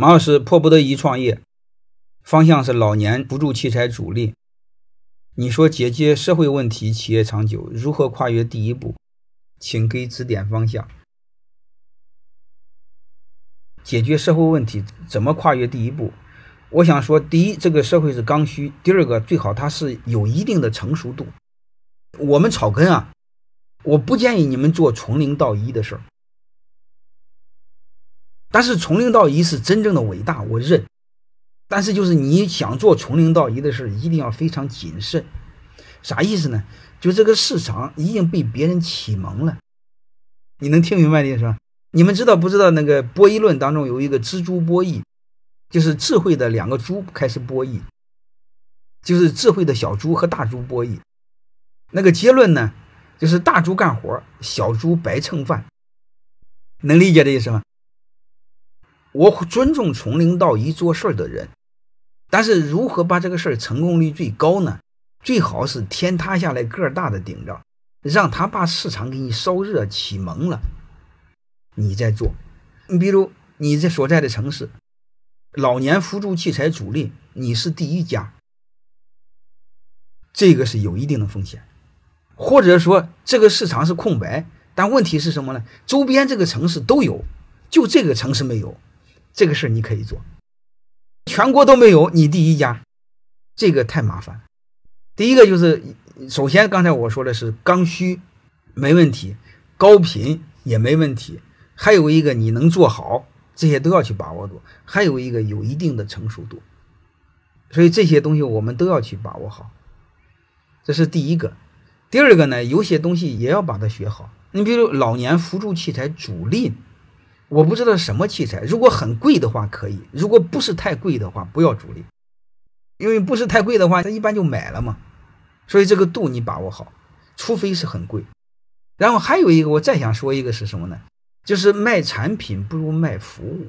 马老师迫不得已创业，方向是老年辅助器材主力。你说解决社会问题，企业长久如何跨越第一步？请给指点方向。解决社会问题怎么跨越第一步？我想说，第一，这个社会是刚需；第二个，最好它是有一定的成熟度。我们草根啊，我不建议你们做从零到一的事儿。但是从零到一是真正的伟大，我认。但是就是你想做从零到一的事，一定要非常谨慎。啥意思呢？就这个市场已经被别人启蒙了，你能听明白的意思吧？你们知道不知道那个博弈论当中有一个蜘蛛博弈，就是智慧的两个猪开始博弈，就是智慧的小猪和大猪博弈。那个结论呢，就是大猪干活，小猪白蹭饭。能理解这意思吗？我尊重从零到一做事儿的人，但是如何把这个事儿成功率最高呢？最好是天塌下来个儿大的顶着，让他把市场给你烧热启蒙了。你在做，你比如你在所在的城市，老年辅助器材主力，你是第一家，这个是有一定的风险，或者说这个市场是空白，但问题是什么呢？周边这个城市都有，就这个城市没有，这个事你可以做，全国都没有，你第一家，这个太麻烦。第一个就是，首先刚才我说的是刚需，没问题，高频也没问题。还有一个你能做好，这些都要去把握住。还有一个有一定的成熟度，所以这些东西我们都要去把握好。这是第一个。第二个呢，有些东西也要把它学好。你比如老年辅助器材主力，我不知道什么器材，如果很贵的话可以，如果不是太贵的话不要主力，因为不是太贵的话，他一般就买了嘛。所以这个度你把握好，除非是很贵。然后还有一个，我再想说一个是什么呢？就是卖产品不如卖服务。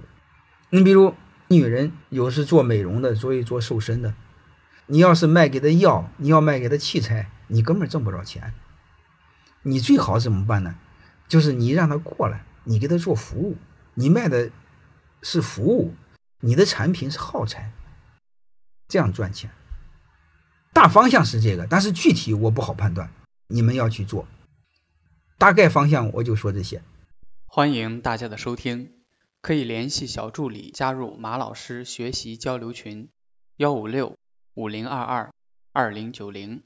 你比如女人有是做美容的，所以做瘦身的。你要是卖给她药，你要卖给她器材，你根本挣不着钱。你最好怎么办呢？就是你让她过来，你给她做服务，你卖的是服务，你的产品是耗材，这样赚钱。大方向是这个，但是具体我不好判断，你们要去做。大概方向我就说这些。欢迎大家的收听，可以联系小助理加入马老师学习交流群，幺五六五零二二二零九零。